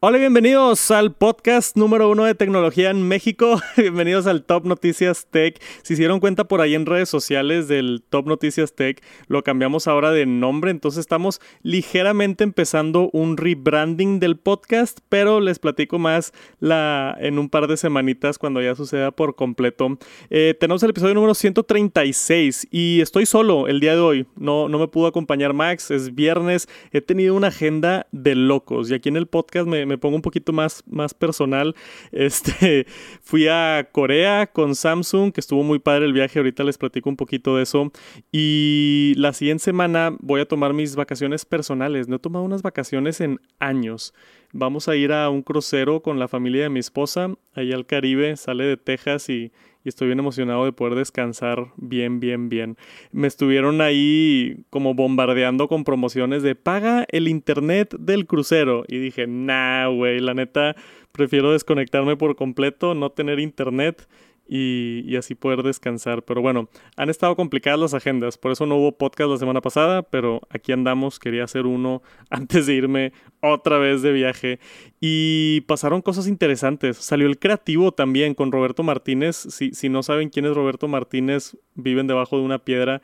Hola y bienvenidos al podcast número uno de tecnología en México. bienvenidos al Top Noticias Tech. Si se dieron cuenta por ahí en redes sociales del Top Noticias Tech, lo cambiamos ahora de nombre. Entonces estamos ligeramente empezando un rebranding del podcast, pero les platico más en un par de semanitas cuando ya suceda por completo. Eh, tenemos el episodio número 136 y estoy solo el día de hoy. No, no me pudo acompañar Max, es viernes. He tenido una agenda de locos y aquí en el podcast me me pongo un poquito más, más personal. Este, fui a Corea con Samsung, que estuvo muy padre el viaje, ahorita les platico un poquito de eso. Y la siguiente semana voy a tomar mis vacaciones personales. No he tomado unas vacaciones en años. Vamos a ir a un crucero con la familia de mi esposa, ahí al Caribe, sale de Texas y y estoy bien emocionado de poder descansar bien, bien, bien. Me estuvieron ahí como bombardeando con promociones de paga el internet del crucero y dije, nah, güey, la neta, prefiero desconectarme por completo, no tener internet y, así poder descansar. Pero bueno, han estado complicadas las agendas, por eso no hubo podcast la semana pasada, pero aquí andamos, quería hacer uno antes de irme otra vez de viaje. Y pasaron cosas interesantes. Salió el creativo también con Roberto Martínez. Si, si no saben quién es Roberto Martínez, viven debajo de una piedra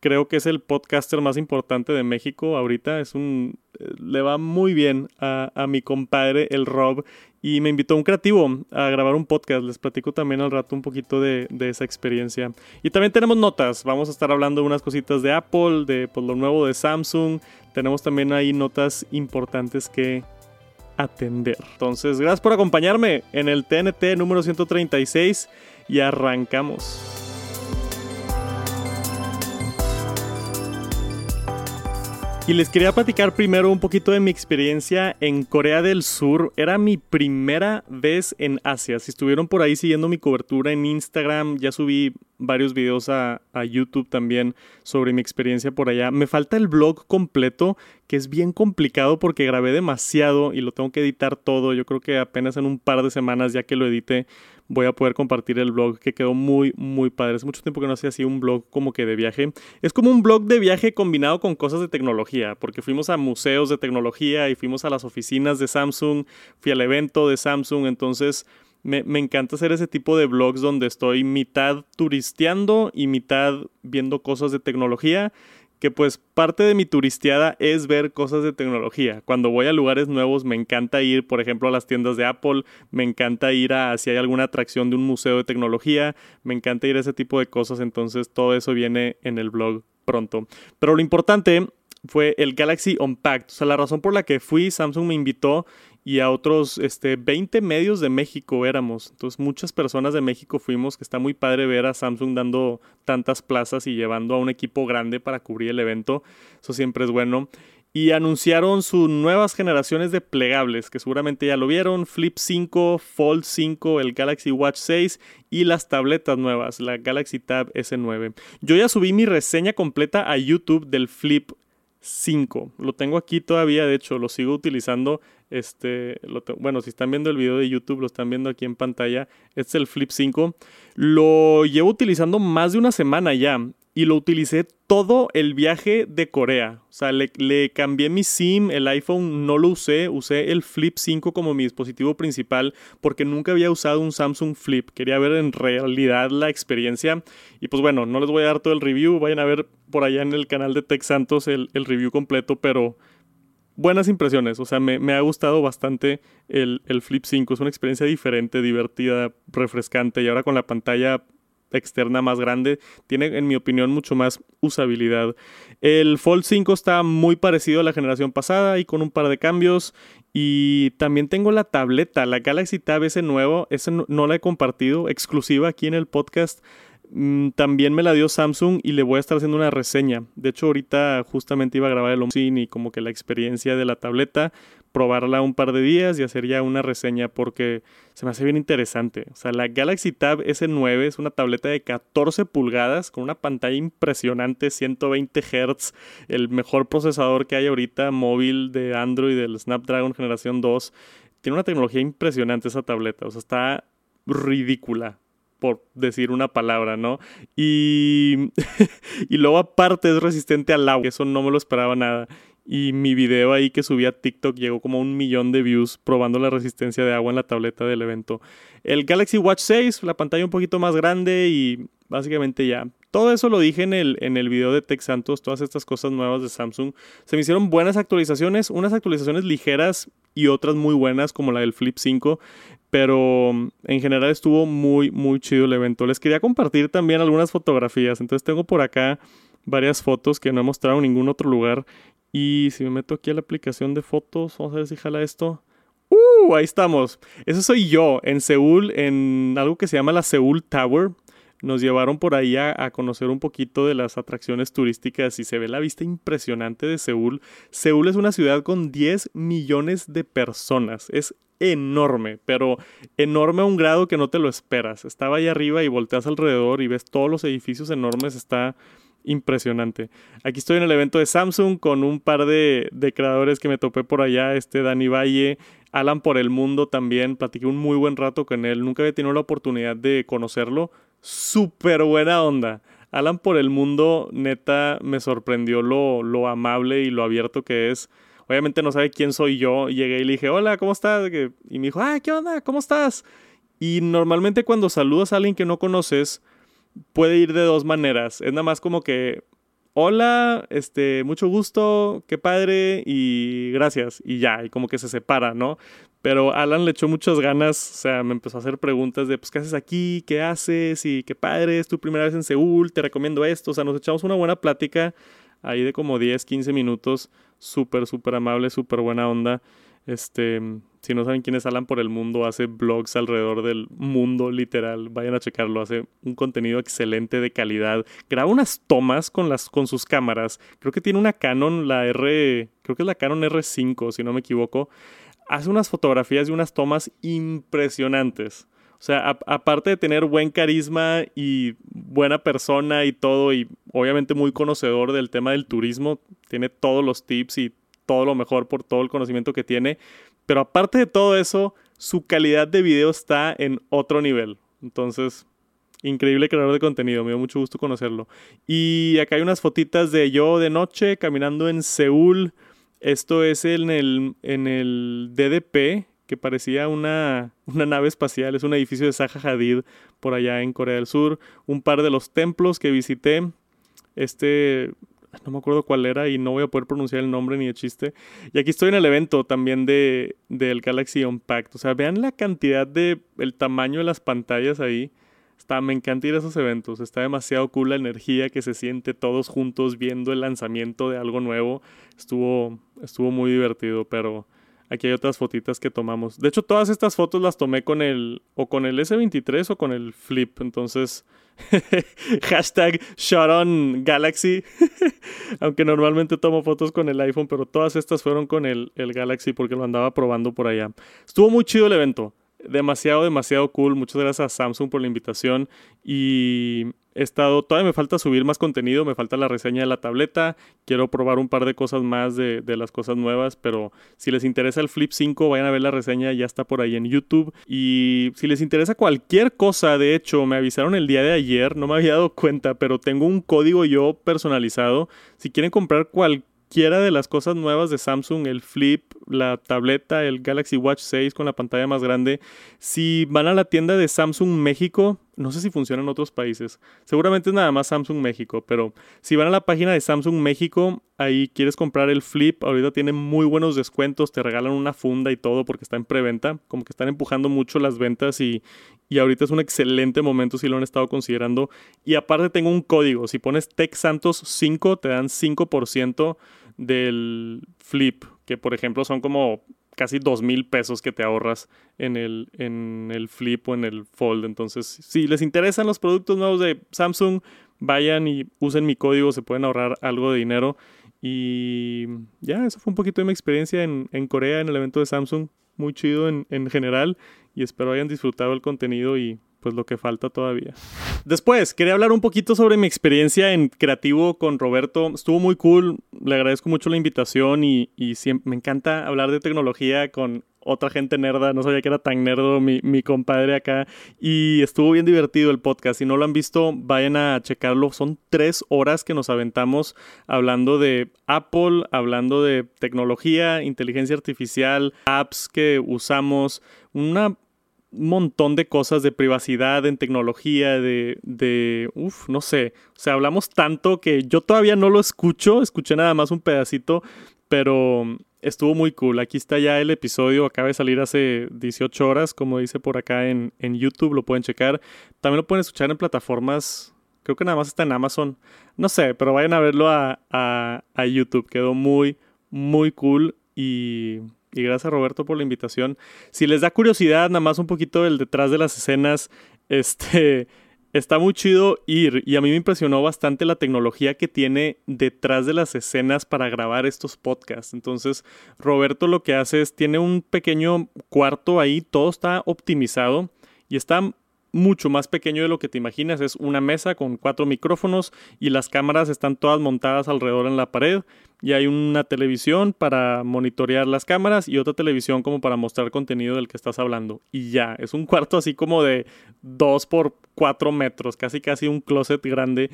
creo que es el podcaster más importante de México ahorita. Es un. Eh, le va muy bien a, a, mi compadre, el Rob. Y me invitó un creativo a grabar un podcast. Les platico también al rato un poquito de, de, esa experiencia. Y también tenemos notas. Vamos a estar hablando de unas cositas de Apple, de pues, lo nuevo de Samsung. Tenemos también ahí notas importantes que atender. Entonces, gracias por acompañarme en el TNT número 136 y arrancamos. Y les quería platicar primero un poquito de mi experiencia en Corea del Sur. Era mi primera vez en Asia. Si estuvieron por ahí siguiendo mi cobertura en Instagram, ya subí varios videos a, YouTube también sobre mi experiencia por allá. Me falta el blog completo, que es bien complicado porque grabé demasiado y lo tengo que editar todo. Yo creo que apenas en un par de semanas ya que lo edite voy a poder compartir el blog que quedó muy, muy padre. Hace mucho tiempo que no hacía así un blog como que de viaje. Es como un blog de viaje combinado con cosas de tecnología, porque fuimos a museos de tecnología y fuimos a las oficinas de Samsung, fui al evento de Samsung, entonces... Me, me, encanta hacer ese tipo de blogs donde estoy mitad turisteando y mitad viendo cosas de tecnología que pues parte de mi turisteada es ver cosas de tecnología. Cuando voy a lugares nuevos me encanta ir, por ejemplo, a las tiendas de Apple, me encanta ir a si hay alguna atracción de un museo de tecnología, me encanta ir a ese tipo de cosas, entonces todo eso viene en el blog pronto. Pero lo importante fue el Galaxy Unpacked, o sea, la razón por la que fui, Samsung me invitó y a otros este, 20 medios de México éramos. Entonces muchas personas de México fuimos, que está muy padre ver a Samsung dando tantas plazas y llevando a un equipo grande para cubrir el evento. Eso siempre es bueno. Y anunciaron sus nuevas generaciones de plegables, que seguramente ya lo vieron, Flip 5, Fold 5, el Galaxy Watch 6 y las tabletas nuevas, la Galaxy Tab S9. Yo ya subí mi reseña completa a YouTube del Flip 5. Lo tengo aquí todavía, de hecho, lo sigo utilizando. Este, bueno, si están viendo el video de YouTube, lo están viendo aquí en pantalla. Este es el Flip 5. Lo llevo utilizando más de una semana ya y lo utilicé todo el viaje de Corea. O sea, le, le, cambié mi SIM, el iPhone no lo usé, usé el Flip 5 como mi dispositivo principal porque nunca había usado un Samsung Flip. Quería ver en realidad la experiencia. Y pues bueno, no les voy a dar todo el review, vayan a ver por allá en el canal de Tech Santos el, el review completo, pero buenas impresiones. O sea, me, me ha gustado bastante el, el Flip 5. Es una experiencia diferente, divertida, refrescante y ahora con la pantalla externa más grande, tiene en mi opinión mucho más usabilidad. El Fold 5 está muy parecido a la generación pasada y con un par de cambios. Y también tengo la tableta, la Galaxy Tab ese nuevo, ese no, la he compartido, exclusiva aquí en el podcast. Mm, también me la dio Samsung y le voy a estar haciendo una reseña. De hecho, ahorita justamente iba a grabar el unboxing y como que la experiencia de la tableta probarla un par de días y hacer ya una reseña porque se me hace bien interesante. O sea, la Galaxy Tab S9 es una tableta de 14 pulgadas con una pantalla impresionante, 120 Hz, el mejor procesador que hay ahorita móvil de Android del Snapdragon generación 2. Tiene una tecnología impresionante esa tableta, o sea, está ridícula por decir una palabra, ¿no? Y, y luego aparte es resistente al agua, eso no me lo esperaba nada. y mi video ahí que subí a TikTok llegó como a un millón de views probando la resistencia de agua en la tableta del evento. El Galaxy Watch 6, la pantalla un poquito más grande y básicamente ya. Todo eso lo dije en el, en el video de Tech Santos, todas estas cosas nuevas de Samsung. Se me hicieron buenas actualizaciones, unas actualizaciones ligeras y otras muy buenas como la del Flip 5. Pero en general estuvo muy, muy chido el evento. Les quería compartir también algunas fotografías. Entonces tengo por acá varias fotos que no he mostrado en ningún otro lugar. Y si me meto aquí a la aplicación de fotos, vamos a ver si jala esto. ¡Uh! Ahí estamos. Eso soy yo en Seúl, en algo que se llama la Seúl Tower. Nos llevaron por ahí a, conocer un poquito de las atracciones turísticas y se ve la vista impresionante de Seúl. Seúl es una ciudad con 10 millones de personas. Es enorme, pero enorme a un grado que no te lo esperas. Estaba ahí arriba y volteas alrededor y ves todos los edificios enormes. Está impresionante. Aquí estoy en el evento de Samsung con un par de, de, creadores que me topé por allá, este Dani Valle, Alan por el mundo también, platiqué un muy buen rato con él, nunca había tenido la oportunidad de conocerlo, súper buena onda. Alan por el mundo, neta, me sorprendió lo, lo amable y lo abierto que es. Obviamente no sabe quién soy yo. Llegué y le dije, hola, ¿cómo estás? Y me dijo, ah, ¿qué onda? ¿Cómo estás? Y normalmente cuando saludas a alguien que no conoces, puede ir de dos maneras. Es nada más como que, hola, este, mucho gusto, qué padre y gracias. Y ya, y como que se separa, ¿no? Pero Alan le echó muchas ganas, o sea, me empezó a hacer preguntas de, pues, ¿qué haces aquí? ¿Qué haces? Y qué padre, es tu primera vez en Seúl, te recomiendo esto. O sea, nos echamos una buena plática ahí de como 10, 15 minutos, súper, súper amable, súper buena onda. Este, si no saben quién es Alan por el mundo, hace blogs alrededor del mundo, literal. Vayan a checarlo, hace un contenido excelente de calidad. Graba unas tomas con, las, con sus cámaras. Creo que tiene una Canon, la R, creo que es la Canon R5, si no me equivoco hace unas fotografías y unas tomas impresionantes. O sea, aparte de tener buen carisma y buena persona y todo, y obviamente muy conocedor del tema del turismo, tiene todos los tips y todo lo mejor por todo el conocimiento que tiene. Pero aparte de todo eso, su calidad de video está en otro nivel. Entonces, increíble creador de contenido, me dio mucho gusto conocerlo. Y acá hay unas fotitas de yo de noche caminando en Seúl esto es en el, en el DDP, que parecía una, una, nave espacial, es un edificio de Zaha Hadid por allá en Corea del Sur. Un par de los templos que visité, este, no me acuerdo cuál era y no voy a poder pronunciar el nombre ni de chiste. Y aquí estoy en el evento también de, del Galaxy Unpacked. O sea, vean la cantidad de, el tamaño de las pantallas ahí. Está, me encanta ir a esos eventos. Está demasiado cool la energía que se siente todos juntos viendo el lanzamiento de algo nuevo. Estuvo, estuvo muy divertido, pero aquí hay otras fotitas que tomamos. De hecho, todas estas fotos las tomé con el o con el S23 o con el Flip. Entonces, hashtag shot on Galaxy. Aunque normalmente tomo fotos con el iPhone, pero todas estas fueron con el, el Galaxy porque lo andaba probando por allá. Estuvo muy chido el evento demasiado, demasiado cool. Muchas gracias a Samsung por la invitación. Y he estado, todavía me falta subir más contenido, me falta la reseña de la tableta. Quiero probar un par de cosas más de, las cosas nuevas, pero si les interesa el Flip 5, vayan a ver la reseña, ya está por ahí en YouTube. Y si les interesa cualquier cosa, de hecho, me avisaron el día de ayer, no me había dado cuenta, pero tengo un código yo personalizado. Si quieren comprar cualquier cualquiera de las cosas nuevas de Samsung, el Flip, la tableta, el Galaxy Watch 6 con la pantalla más grande, si van a la tienda de Samsung México, no sé si funciona en otros países, seguramente es nada más Samsung México, pero si van a la página de Samsung México, ahí quieres comprar el Flip, ahorita tiene muy buenos descuentos, te regalan una funda y todo porque está en preventa, como que están empujando mucho las ventas y, y ahorita es un excelente momento si lo han estado considerando. Y aparte tengo un código, si pones TechSantos 5 te dan 5% del flip, que por ejemplo son como casi dos mil pesos que te ahorras en el, en el flip o en el fold. Entonces, si les interesan los productos nuevos de Samsung, vayan y usen mi código, se pueden ahorrar algo de dinero. Y ya, eso fue un poquito de mi experiencia en, en Corea, en el evento de Samsung. Muy chido en, en general y espero hayan disfrutado el contenido y pues lo que falta todavía. Después, quería hablar un poquito sobre mi experiencia en creativo con Roberto. Estuvo muy cool, le agradezco mucho la invitación y, y me encanta hablar de tecnología con otra gente nerda, no sabía que era tan nerdo mi, mi, compadre acá. Y estuvo bien divertido el podcast. Si no lo han visto, vayan a checarlo. Son tres horas que nos aventamos hablando de Apple, hablando de tecnología, inteligencia artificial, apps que usamos, una un montón de cosas de privacidad, en tecnología, de, de, uff, no sé, o sea, hablamos tanto que yo todavía no lo escucho, escuché nada más un pedacito, pero estuvo muy cool. Aquí está ya el episodio, acaba de salir hace 18 horas, como dice por acá en, en YouTube, lo pueden checar. También lo pueden escuchar en plataformas, creo que nada más está en Amazon, no sé, pero vayan a verlo a, a, a YouTube, quedó muy, muy cool y y gracias Roberto por la invitación. Si les da curiosidad, nada más un poquito del detrás de las escenas, este, está muy chido ir y a mí me impresionó bastante la tecnología que tiene detrás de las escenas para grabar estos podcasts. Entonces, Roberto lo que hace es, tiene un pequeño cuarto ahí, todo está optimizado y está mucho más pequeño de lo que te imaginas. Es una mesa con cuatro micrófonos y las cámaras están todas montadas alrededor en la pared. Y hay una televisión para monitorear las cámaras y otra televisión como para mostrar contenido del que estás hablando. Y ya, es un cuarto así como de 2 por 4 metros, casi casi un closet grande.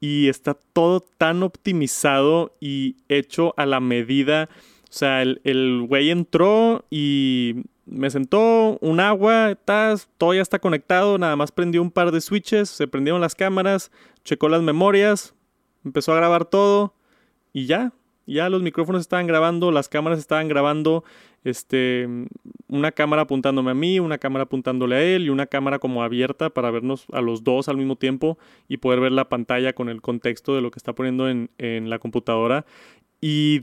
Y está todo tan optimizado y hecho a la medida. O sea, el, el güey entró y me sentó un agua, todo ya está conectado, nada más prendió un par de switches, se prendieron las cámaras, checó las memorias, empezó a grabar todo y ya, ya los micrófonos estaban grabando, las cámaras estaban grabando, este, una cámara apuntándome a mí, una cámara apuntándole a él y una cámara como abierta para vernos a los dos al mismo tiempo y poder ver la pantalla con el contexto de lo que está poniendo en, en la computadora. Y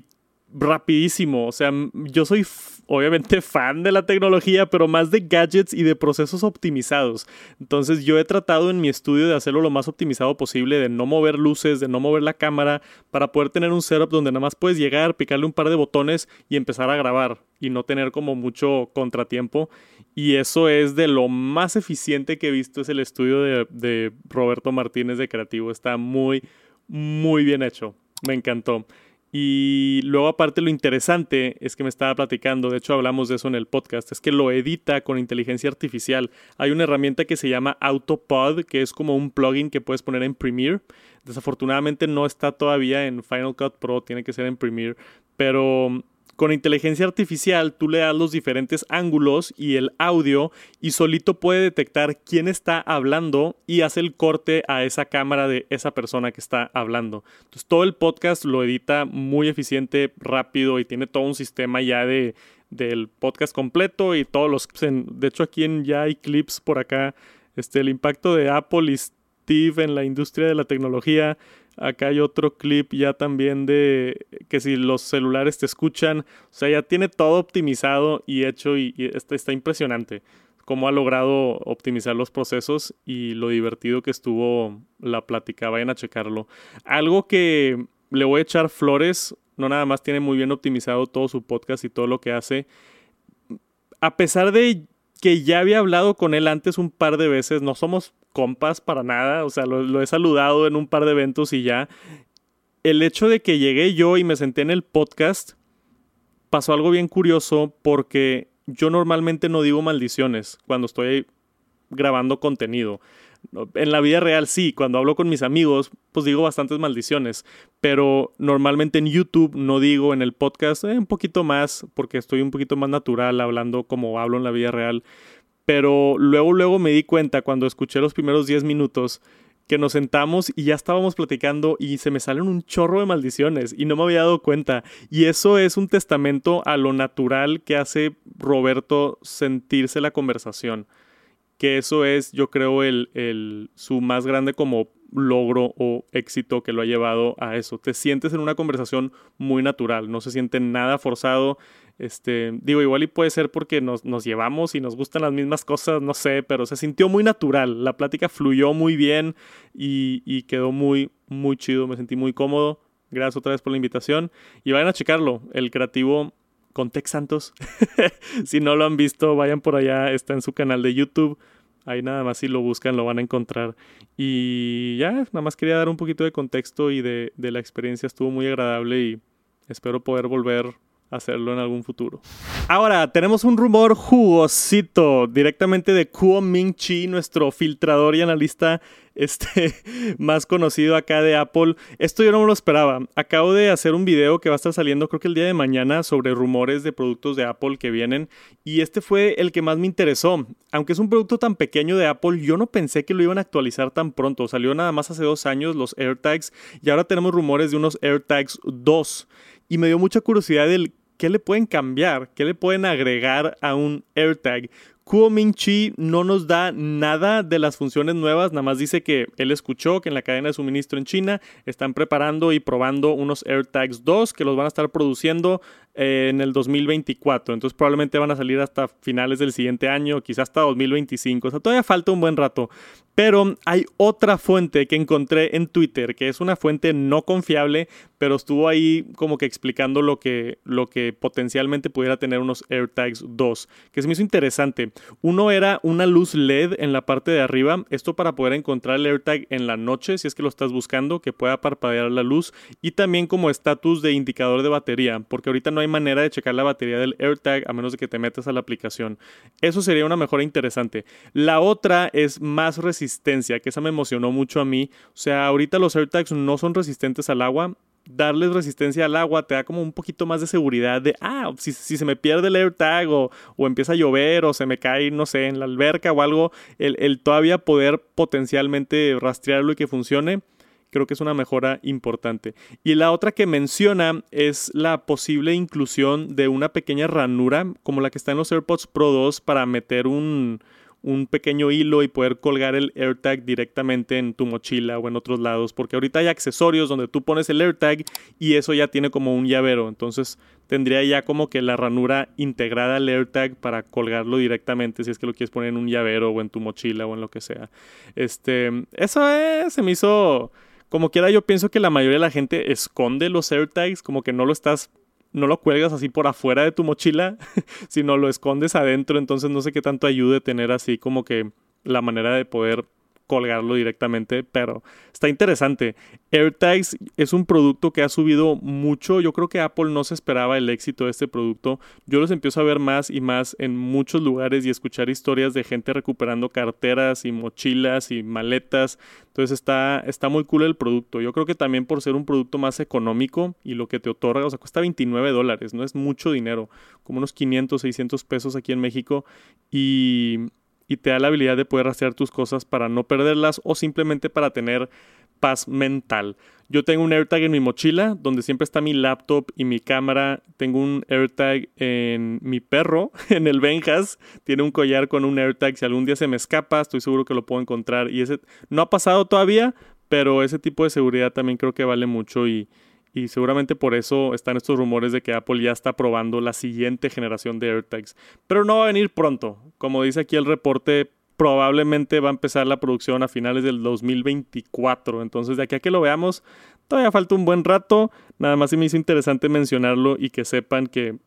rapidísimo. O sea, yo soy obviamente fan de la tecnología, pero más de gadgets y de procesos optimizados. Entonces yo he tratado en mi estudio de hacerlo lo más optimizado posible, de no mover luces, de no mover la cámara, para poder tener un setup donde nada más puedes llegar, picarle un par de botones y empezar a grabar y no tener como mucho contratiempo. Y eso es de lo más eficiente que he visto, es el estudio de, de Roberto Martínez de Creativo. Está muy, muy bien hecho. Me encantó. Y luego aparte lo interesante es que me estaba platicando, de hecho hablamos de eso en el podcast, es que lo edita con inteligencia artificial. Hay una herramienta que se llama Autopod, que es como un plugin que puedes poner en Premiere. Desafortunadamente no está todavía en Final Cut Pro, tiene que ser en Premiere, pero con inteligencia artificial tú le das los diferentes ángulos y el audio y solito puede detectar quién está hablando y hace el corte a esa cámara de esa persona que está hablando. Entonces todo el podcast lo edita muy eficiente, rápido y tiene todo un sistema ya de del podcast completo y todos los de hecho aquí ya hay clips por acá este el impacto de Apple y Steve en la industria de la tecnología Acá hay otro clip ya también de que si los celulares te escuchan, o sea, ya tiene todo optimizado y hecho y, está, está, impresionante cómo ha logrado optimizar los procesos y lo divertido que estuvo la plática. Vayan a checarlo. Algo que le voy a echar flores, no nada más tiene muy bien optimizado todo su podcast y todo lo que hace. A pesar de que ya había hablado con él antes un par de veces, no somos compas para nada, o sea, lo, he saludado en un par de eventos y ya. El hecho de que llegué yo y me senté en el podcast, pasó algo bien curioso porque yo normalmente no digo maldiciones cuando estoy grabando contenido. En la vida real sí, cuando hablo con mis amigos, pues digo bastantes maldiciones, pero normalmente en YouTube no digo, en el podcast eh, un poquito más, porque estoy un poquito más natural hablando como hablo en la vida real. Pero luego, luego me di cuenta cuando escuché los primeros 10 minutos que nos sentamos y ya estábamos platicando y se me salen un chorro de maldiciones y no me había dado cuenta. Y eso es un testamento a lo natural que hace Roberto sentirse la conversación. Que eso es, yo creo, el, el, su más grande como logro o éxito que lo ha llevado a eso. Te sientes en una conversación muy natural, no se siente nada forzado, este, digo, igual y puede ser porque nos, nos, llevamos y nos gustan las mismas cosas, no sé, pero se sintió muy natural. La plática fluyó muy bien y, y quedó muy, muy chido. Me sentí muy cómodo. Gracias otra vez por la invitación. Y vayan a checarlo, el creativo con Tex Santos. si no lo han visto, vayan por allá, está en su canal de YouTube. Ahí nada más si lo buscan lo van a encontrar. Y ya, nada más quería dar un poquito de contexto y de, la experiencia. Estuvo muy agradable y espero poder volver hacerlo en algún futuro. Ahora, tenemos un rumor jugosito directamente de Kuo Ming Chi, nuestro filtrador y analista este, más conocido acá de Apple. Esto yo no me lo esperaba. Acabo de hacer un video que va a estar saliendo creo que el día de mañana sobre rumores de productos de Apple que vienen y este fue el que más me interesó. Aunque es un producto tan pequeño de Apple, yo no pensé que lo iban a actualizar tan pronto. Salió nada más hace dos años los AirTags y ahora tenemos rumores de unos AirTags 2 y me dio mucha curiosidad del qué le pueden cambiar, qué le pueden agregar a un AirTag. Kuo Ming Chi no nos da nada de las funciones nuevas, nada más dice que él escuchó que en la cadena de suministro en China están preparando y probando unos AirTags 2 que los van a estar produciendo eh, en el 2024. Entonces probablemente van a salir hasta finales del siguiente año, quizás hasta 2025. O sea, todavía falta un buen rato. Pero hay otra fuente que encontré en Twitter, que es una fuente no confiable, pero estuvo ahí como que explicando lo que, lo que potencialmente pudiera tener unos AirTags 2, que se me hizo interesante. Uno era una luz LED en la parte de arriba, esto para poder encontrar el AirTag en la noche, si es que lo estás buscando, que pueda parpadear la luz, y también como estatus de indicador de batería, porque ahorita no hay manera de checar la batería del AirTag a menos de que te metas a la aplicación. Eso sería una mejora interesante. La otra es más resistente que esa me emocionó mucho a mí. O sea, ahorita los AirTags no son resistentes al agua. Darles resistencia al agua te da como un poquito más de seguridad de, ah, si, se me pierde el AirTag o, o, empieza a llover o se me cae, no sé, en la alberca o algo, el, el todavía poder potencialmente rastrearlo y que funcione creo que es una mejora importante. Y la otra que menciona es la posible inclusión de una pequeña ranura como la que está en los AirPods Pro 2 para meter un, un pequeño hilo y poder colgar el AirTag directamente en tu mochila o en otros lados, porque ahorita hay accesorios donde tú pones el AirTag y eso ya tiene como un llavero, entonces tendría ya como que la ranura integrada al AirTag para colgarlo directamente si es que lo quieres poner en un llavero o en tu mochila o en lo que sea. Este, eso se me hizo como quiera yo pienso que la mayoría de la gente esconde los AirTags, como que no lo estás no lo cuelgas así por afuera de tu mochila, sino lo escondes adentro, entonces no sé qué tanto ayude tener así como que la manera de poder colgarlo directamente, pero está interesante. AirTags es un producto que ha subido mucho. Yo creo que Apple no se esperaba el éxito de este producto. Yo los empiezo a ver más y más en muchos lugares y escuchar historias de gente recuperando carteras y mochilas y maletas. Entonces está, está muy cool el producto. Yo creo que también por ser un producto más económico y lo que te otorga, o sea, cuesta 29 dólares, no es mucho dinero, como unos 500, 600 pesos aquí en México. Y y te da la habilidad de poder rastrear tus cosas para no perderlas o simplemente para tener paz mental. Yo tengo un AirTag en mi mochila donde siempre está mi laptop y mi cámara. Tengo un AirTag en mi perro, en el Benjas. Tiene un collar con un AirTag. Si algún día se me escapa, estoy seguro que lo puedo encontrar. Y ese no ha pasado todavía, pero ese tipo de seguridad también creo que vale mucho y, y seguramente por eso están estos rumores de que Apple ya está probando la siguiente generación de AirTags. Pero no va a venir pronto. Como dice aquí el reporte, probablemente va a empezar la producción a finales del 2024. Entonces, de aquí a que lo veamos, todavía falta un buen rato. Nada más se me hizo interesante mencionarlo y que sepan que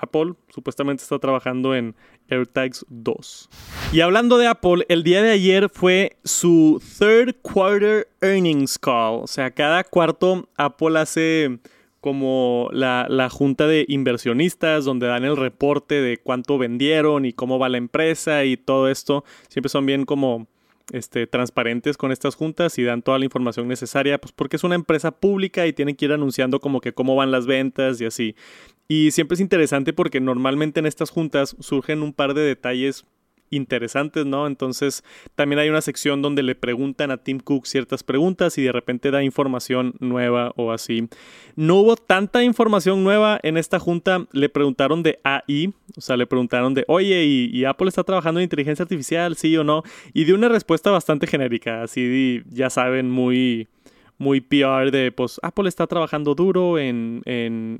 Apple supuestamente está trabajando en AirTags 2. Y hablando de Apple, el día de ayer fue su third quarter earnings call. O sea, cada cuarto Apple hace como la, la, junta de inversionistas donde dan el reporte de cuánto vendieron y cómo va la empresa y todo esto. Siempre son bien como este, transparentes con estas juntas y dan toda la información necesaria, pues porque es una empresa pública y tienen que ir anunciando como que cómo van las ventas y así. Y siempre es interesante porque normalmente en estas juntas surgen un par de detalles interesantes, ¿no? Entonces también hay una sección donde le preguntan a Tim Cook ciertas preguntas y de repente da información nueva o así. No hubo tanta información nueva en esta junta, le preguntaron de AI, o sea, le preguntaron de, oye, ¿y, Apple está trabajando en inteligencia artificial, sí o no? Y dio una respuesta bastante genérica, así ya saben, muy muy PR de, pues Apple está trabajando duro en,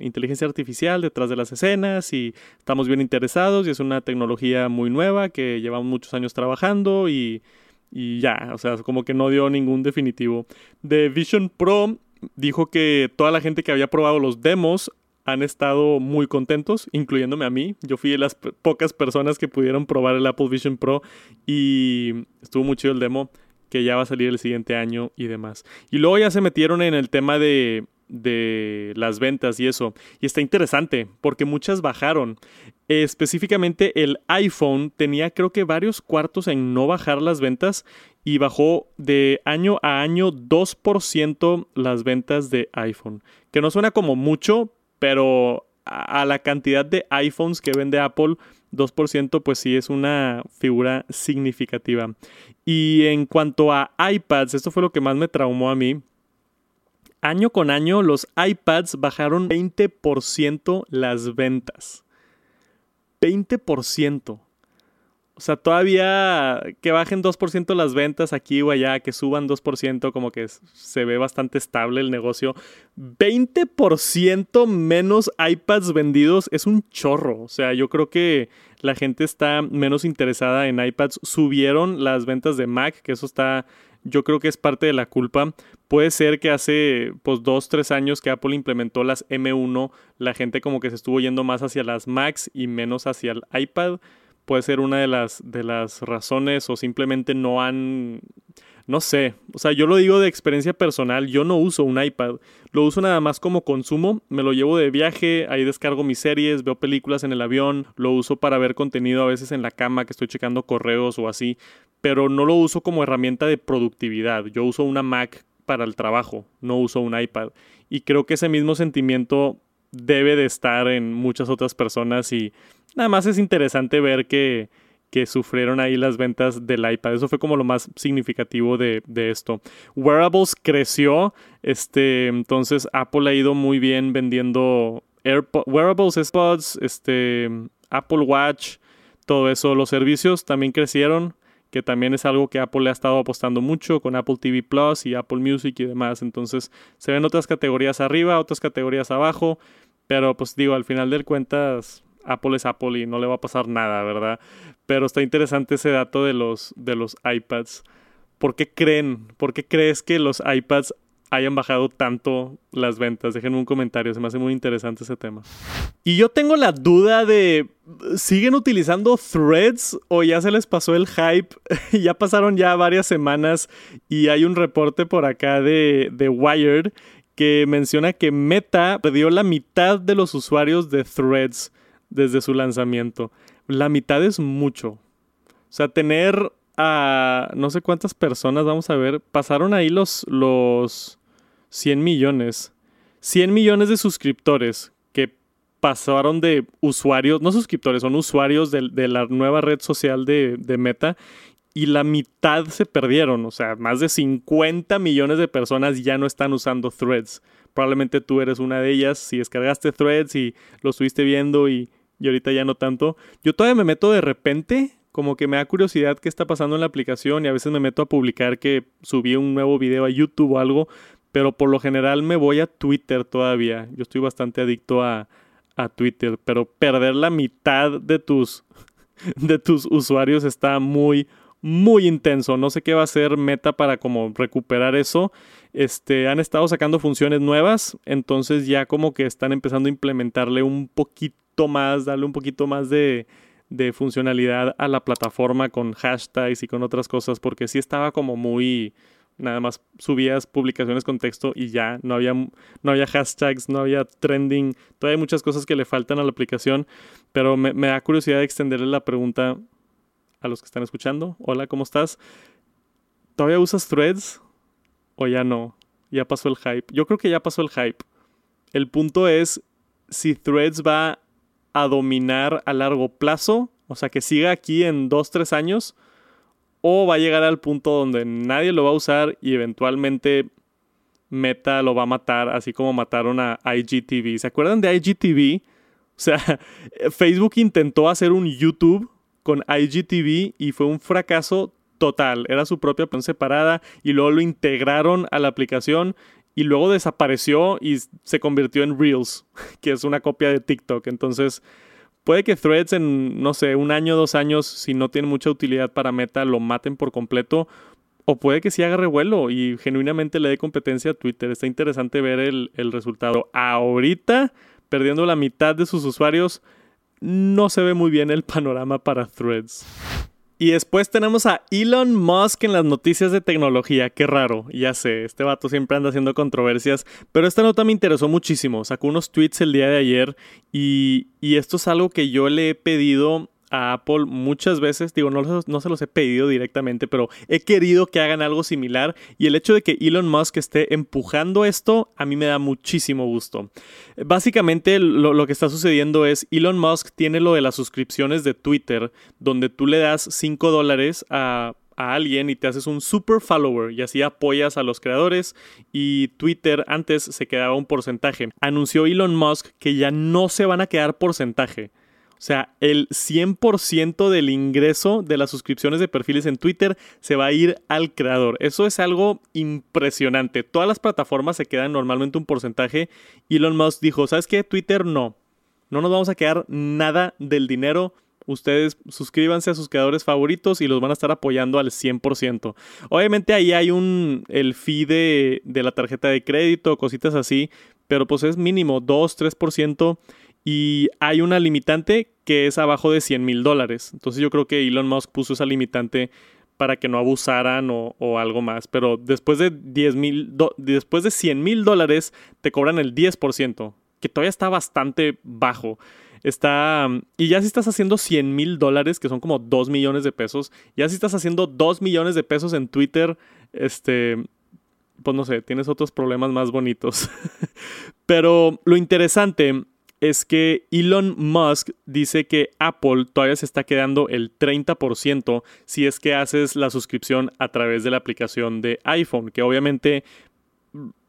inteligencia artificial detrás de las escenas y estamos bien interesados y es una tecnología muy nueva que llevamos muchos años trabajando y, y ya, o sea, como que no dio ningún definitivo. De Vision Pro dijo que toda la gente que había probado los demos han estado muy contentos, incluyéndome a mí. Yo fui de las pocas personas que pudieron probar el Apple Vision Pro y estuvo muy chido el demo que ya va a salir el siguiente año y demás. Y luego ya se metieron en el tema de, de las ventas y eso. Y está interesante porque muchas bajaron. específicamente el iPhone tenía creo que varios cuartos en no bajar las ventas y bajó de año a año 2% las ventas de iPhone. Que no suena como mucho, pero a la cantidad de iPhones que vende Apple, 2% pues sí es una figura significativa. Y en cuanto a iPads, esto fue lo que más me traumó a mí. Año con año los iPads bajaron 20% las ventas. 20%. O sea, todavía que bajen 2% las ventas aquí o allá, que suban 2%, como que se ve bastante estable el negocio. 20% menos iPads vendidos es un chorro. O sea, yo creo que la gente está menos interesada en iPads. Subieron las ventas de Mac, que eso está, yo creo que es parte de la culpa. Puede ser que hace pues dos, tres años que Apple implementó las M1, la gente como que se estuvo yendo más hacia las Macs y menos hacia el iPad puede ser una de las, de las razones o simplemente no han, no sé, o sea, yo lo digo de experiencia personal, yo no uso un iPad, lo uso nada más como consumo, me lo llevo de viaje, ahí descargo mis series, veo películas en el avión, lo uso para ver contenido a veces en la cama que estoy checando correos o así, pero no lo uso como herramienta de productividad, yo uso una Mac para el trabajo, no uso un iPad. Y creo que ese mismo sentimiento debe de estar en muchas otras personas y nada más es interesante ver que, que sufrieron ahí las ventas del iPad. Eso fue como lo más significativo de, esto. Wearables creció, este, entonces Apple ha ido muy bien vendiendo wearables, AirPods, este, Apple Watch, todo eso. Los servicios también crecieron, que también es algo que Apple le ha estado apostando mucho con Apple TV Plus y Apple Music y demás. Entonces se ven otras categorías arriba, otras categorías abajo, pero pues digo, al final de cuentas Apple es Apple y no le va a pasar nada, ¿verdad? Pero está interesante ese dato de los, de los iPads. ¿Por qué creen? ¿Por qué crees que los iPads hayan bajado tanto las ventas? Déjenme un comentario, se me hace muy interesante ese tema. Y yo tengo la duda de, ¿siguen utilizando threads o ya se les pasó el hype? ya pasaron ya varias semanas y hay un reporte por acá de, de Wired que menciona que Meta perdió la mitad de los usuarios de threads desde su lanzamiento. La mitad es mucho. O sea, tener a no sé cuántas personas, vamos a ver, pasaron ahí los, los 100 millones. 100 millones de suscriptores que pasaron de usuarios, no suscriptores, son usuarios de, la nueva red social de, de Meta y la mitad se perdieron. O sea, más de 50 millones de personas ya no están usando threads. Probablemente tú eres una de ellas si descargaste threads y lo estuviste viendo y y ahorita ya no tanto. Yo todavía me meto de repente, como que me da curiosidad qué está pasando en la aplicación y a veces me meto a publicar que subí un nuevo video a YouTube o algo, pero por lo general me voy a Twitter todavía. Yo estoy bastante adicto a, a Twitter, pero perder la mitad de tus, de tus usuarios está muy, muy intenso. No sé qué va a ser Meta para como recuperar eso. Este, han estado sacando funciones nuevas, entonces ya como que están empezando a implementarle un poquito más, darle un poquito más de, funcionalidad a la plataforma con hashtags y con otras cosas, porque sí estaba como muy, nada más subías publicaciones con texto y ya, no había, no había hashtags, no había trending, todavía hay muchas cosas que le faltan a la aplicación, pero me, me da curiosidad de extenderle la pregunta a los que están escuchando. Hola, ¿cómo estás? ¿Todavía usas threads o ya no? Ya pasó el hype. Yo creo que ya pasó el hype. El punto es si threads va a dominar a largo plazo, o sea, que siga aquí en 2, 3 años, o va a llegar al punto donde nadie lo va a usar y eventualmente Meta lo va a matar, así como mataron a IGTV. ¿Se acuerdan de IGTV? O sea, Facebook intentó hacer un YouTube con IGTV y fue un fracaso total. Era su propia plan separada y luego lo integraron a la aplicación y luego desapareció y se convirtió en Reels, que es una copia de TikTok. Entonces, puede que Threads en, no sé, un año, dos años, si no tiene mucha utilidad para Meta, lo maten por completo. O puede que sí haga revuelo y genuinamente le dé competencia a Twitter. Está interesante ver el, el resultado. Ahorita, perdiendo la mitad de sus usuarios, no se ve muy bien el panorama para threads. Y después tenemos a Elon Musk en las noticias de tecnología. Qué raro, ya sé, este vato siempre anda haciendo controversias, pero esta nota me interesó muchísimo. Sacó unos tweets el día de ayer y, y esto es algo que yo le he pedido a Apple muchas veces, digo, no, no, se los he pedido directamente, pero he querido que hagan algo similar y el hecho de que Elon Musk esté empujando esto a mí me da muchísimo gusto. Básicamente lo, lo que está sucediendo es Elon Musk tiene lo de las suscripciones de Twitter, donde tú le das 5 dólares a a alguien y te haces un super follower y así apoyas a los creadores y Twitter antes se quedaba un porcentaje. Anunció Elon Musk que ya no se van a quedar porcentaje. O sea, el 100% del ingreso de las suscripciones de perfiles en Twitter se va a ir al creador. Eso es algo impresionante. Todas las plataformas se quedan normalmente un porcentaje. Elon Musk dijo, ¿sabes qué? Twitter no. No nos vamos a quedar nada del dinero. Ustedes suscríbanse a sus creadores favoritos y los van a estar apoyando al 100%. Obviamente ahí hay un el fee de, de la tarjeta de crédito, cositas así, pero pues es mínimo 2-3% y hay una limitante que es abajo de 100 mil dólares. Entonces yo creo que Elon Musk puso esa limitante para que no abusaran o, algo más. Pero después de 10 mil, después de 100 mil dólares te cobran el 10%, que todavía está bastante bajo. Está. Y ya si estás haciendo 100 mil dólares, que son como 2 millones de pesos, ya si estás haciendo 2 millones de pesos en Twitter, este. Pues no sé, tienes otros problemas más bonitos. Pero lo interesante es que Elon Musk dice que Apple todavía se está quedando el 30% si es que haces la suscripción a través de la aplicación de iPhone, que obviamente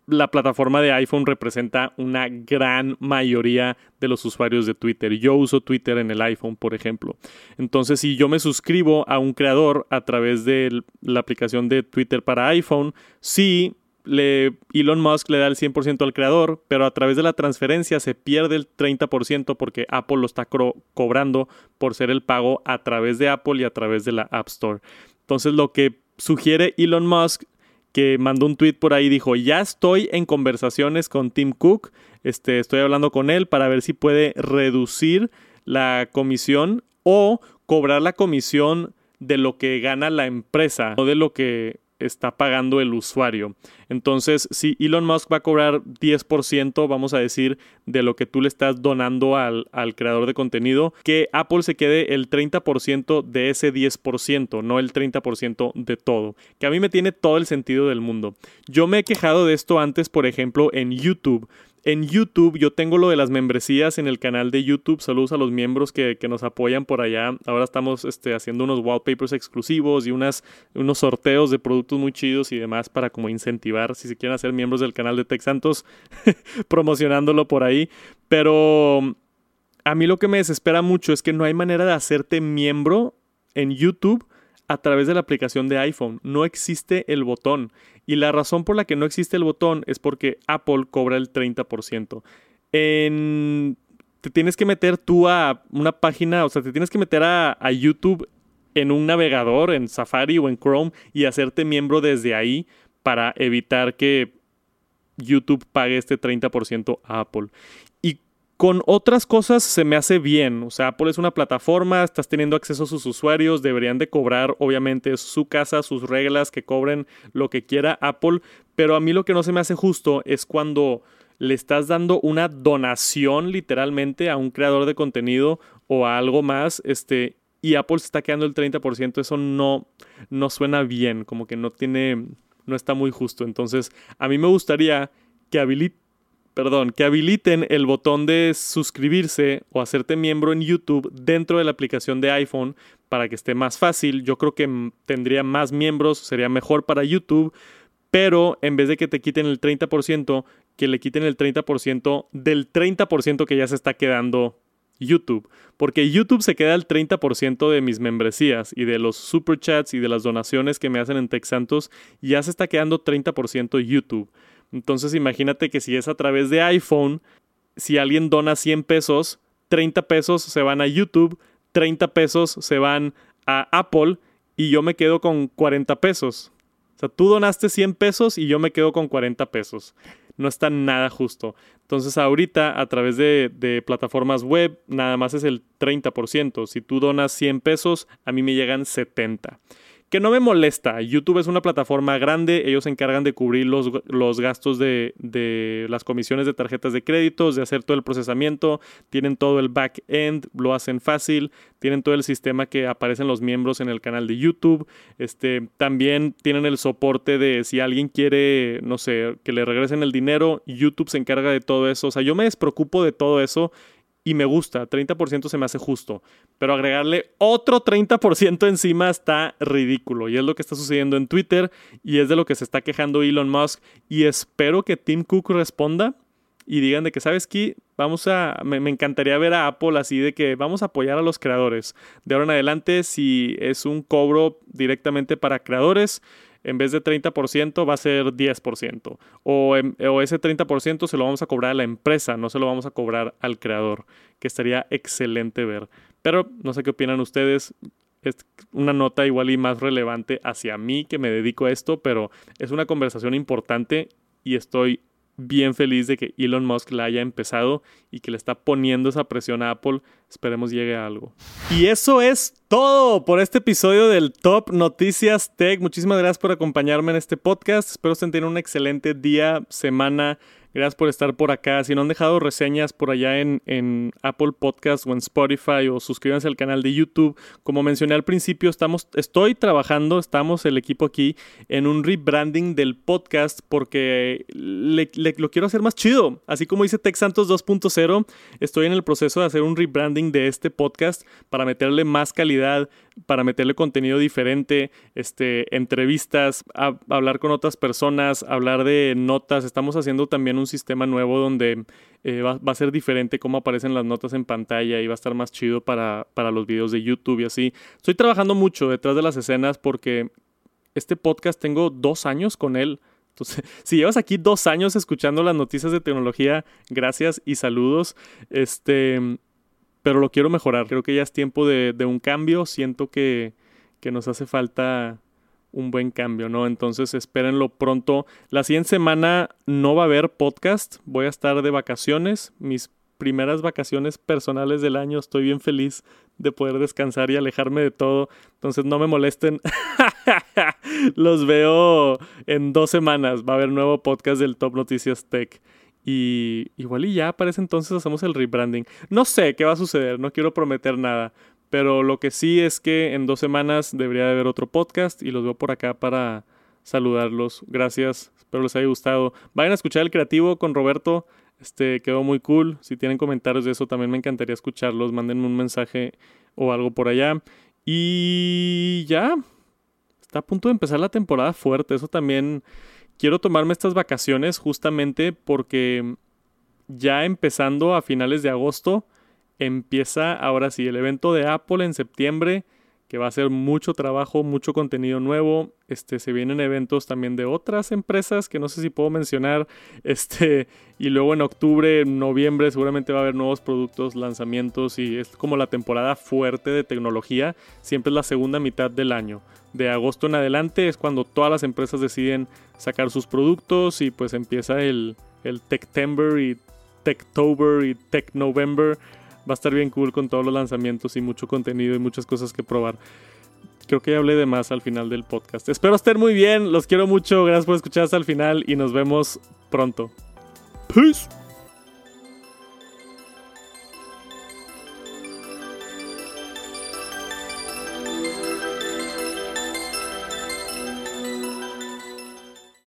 la plataforma de iPhone representa una gran mayoría de los usuarios de Twitter. Yo uso Twitter en el iPhone, por ejemplo. Entonces, si yo me suscribo a un creador a través de la aplicación de Twitter para iPhone, sí Elon Musk le da el 100% al creador, pero a través de la transferencia se pierde el 30% porque Apple lo está cobrando por ser el pago a través de Apple y a través de la App Store. Entonces lo que sugiere Elon Musk, que mandó un tweet por ahí, dijo, ya estoy en conversaciones con Tim Cook, este, estoy hablando con él para ver si puede reducir la comisión o cobrar la comisión de lo que gana la empresa, no de lo que está pagando el usuario. Entonces, si Elon Musk va a cobrar 10%, vamos a decir, de lo que tú le estás donando al, al creador de contenido, que Apple se quede el 30% de ese 10%, no el 30% de todo. Que a mí me tiene todo el sentido del mundo. Yo me he quejado de esto antes, por ejemplo, en YouTube en YouTube yo tengo lo de las membresías en el canal de YouTube. Saludos a los miembros que, nos apoyan por allá. Ahora estamos este, haciendo unos wallpapers exclusivos y unas, unos sorteos de productos muy chidos y demás para como incentivar si se quieren hacer miembros del canal de Tech Santos, promocionándolo por ahí. Pero a mí lo que me desespera mucho es que no hay manera de hacerte miembro en YouTube a través de la aplicación de iPhone. No existe el botón. Y la razón por la que no existe el botón es porque Apple cobra el 30%. En... Te tienes que meter tú a una página, o sea, te tienes que meter a, a YouTube en un navegador, en Safari o en Chrome, y hacerte miembro desde ahí para evitar que YouTube pague este 30% a Apple. Con otras cosas se me hace bien, o sea, Apple es una plataforma, estás teniendo acceso a sus usuarios, deberían de cobrar obviamente su casa, sus reglas, que cobren lo que quiera Apple, pero a mí lo que no se me hace justo es cuando le estás dando una donación literalmente a un creador de contenido o a algo más, este, y Apple se está quedando el 30%, eso no, no suena bien, como que no tiene, no está muy justo. Entonces, a mí me gustaría que habilite perdón, que habiliten el botón de suscribirse o hacerte miembro en YouTube dentro de la aplicación de iPhone para que esté más fácil. Yo creo que tendría más miembros, sería mejor para YouTube, pero en vez de que te quiten el 30%, que le quiten el 30% del 30% que ya se está quedando YouTube, porque YouTube se queda el 30% de mis membresías y de los superchats y de las donaciones que me hacen en Tech Santos, ya se está quedando 30% YouTube. Entonces imagínate que si es a través de iPhone, si alguien dona 100 pesos, 30 pesos se van a YouTube, 30 pesos se van a Apple y yo me quedo con 40 pesos. O sea, tú donaste 100 pesos y yo me quedo con 40 pesos. no está nada justo. Entonces ahorita a través de, de, plataformas web nada más es el 30%. Si tú donas 100 pesos, a mí me llegan 70 que no me molesta. YouTube es una plataforma grande, ellos se encargan de cubrir los, los gastos de, de, las comisiones de tarjetas de créditos, de hacer todo el procesamiento, tienen todo el back-end, lo hacen fácil, tienen todo el sistema que aparecen los miembros en el canal de YouTube, este, también tienen el soporte de si alguien quiere, no sé, que le regresen el dinero, YouTube se encarga de todo eso, o sea, yo me despreocupo de todo eso y me gusta, 30% se me hace justo, pero agregarle otro 30% encima está ridículo y es lo que está sucediendo en Twitter y es de lo que se está quejando Elon Musk y espero que Tim Cook responda y digan de que, ¿sabes qué? Vamos a, me, me, encantaría ver a Apple así de que vamos a apoyar a los creadores. De ahora en adelante, si es un cobro directamente para creadores, en vez de 30% va a ser 10%. O, o, ese 30% se lo vamos a cobrar a la empresa, no se lo vamos a cobrar al creador, que estaría excelente ver. Pero no sé qué opinan ustedes. Es una nota igual y más relevante hacia mí que me dedico a esto, pero es una conversación importante y estoy bien feliz de que Elon Musk la haya empezado y que le está poniendo esa presión a Apple. Esperemos llegue a algo. Y eso es todo por este episodio del Top Noticias Tech. Muchísimas gracias por acompañarme en este podcast. Espero que tengan un excelente día, semana Gracias por estar por acá. Si no han dejado reseñas por allá en, en, Apple Podcast o en Spotify o suscríbanse al canal de YouTube. Como mencioné al principio, estamos, estoy trabajando, estamos el equipo aquí en un rebranding del podcast porque lo quiero hacer más chido. Así como dice Tech Santos 2.0, estoy en el proceso de hacer un rebranding de este podcast para meterle más calidad, para meterle contenido diferente, este, entrevistas, hablar con otras personas, hablar de notas. Estamos haciendo también un sistema nuevo donde eh, va, a ser diferente cómo aparecen las notas en pantalla y va a estar más chido para, para los videos de YouTube y así. Estoy trabajando mucho detrás de las escenas porque este podcast tengo dos años con él. Entonces, si llevas aquí dos años escuchando las noticias de tecnología, gracias y saludos. Este, pero lo quiero mejorar. Creo que ya es tiempo de, un cambio. Siento que, que, nos hace falta un buen cambio, ¿no? Entonces espérenlo pronto. La siguiente semana no va a haber podcast. Voy a estar de vacaciones. Mis primeras vacaciones personales del año. Estoy bien feliz de poder descansar y alejarme de todo. Entonces no me molesten. Los veo en dos semanas. Va a haber nuevo podcast del Top Noticias Tech. Y igual y ya para entonces hacemos el rebranding. No sé qué va a suceder, no quiero prometer nada. Pero lo que sí es que en dos semanas debería de haber otro podcast y los veo por acá para saludarlos. Gracias, espero les haya gustado. Vayan a escuchar el creativo con Roberto. Este quedó muy cool. Si tienen comentarios de eso, también me encantaría escucharlos. Mándenme un mensaje o algo por allá. Y ya. Está a punto de empezar la temporada fuerte. Eso también quiero tomarme estas vacaciones justamente porque ya empezando a finales de agosto empieza ahora sí el evento de Apple en septiembre que va a ser mucho trabajo, mucho contenido nuevo. Este, se vienen eventos también de otras empresas que no sé si puedo mencionar. Este, y luego en octubre, noviembre seguramente va a haber nuevos productos, lanzamientos y es como la temporada fuerte de tecnología. Siempre es la segunda mitad del año. De agosto en adelante es cuando todas las empresas deciden sacar sus productos y pues empieza el, el y Techtober y Technovember va a estar bien cool con todos los lanzamientos y mucho contenido y muchas cosas que probar. Creo que ya hablé de más al final del podcast. Espero estén muy bien, los quiero mucho, gracias por escuchar hasta el final y nos vemos pronto. Peace.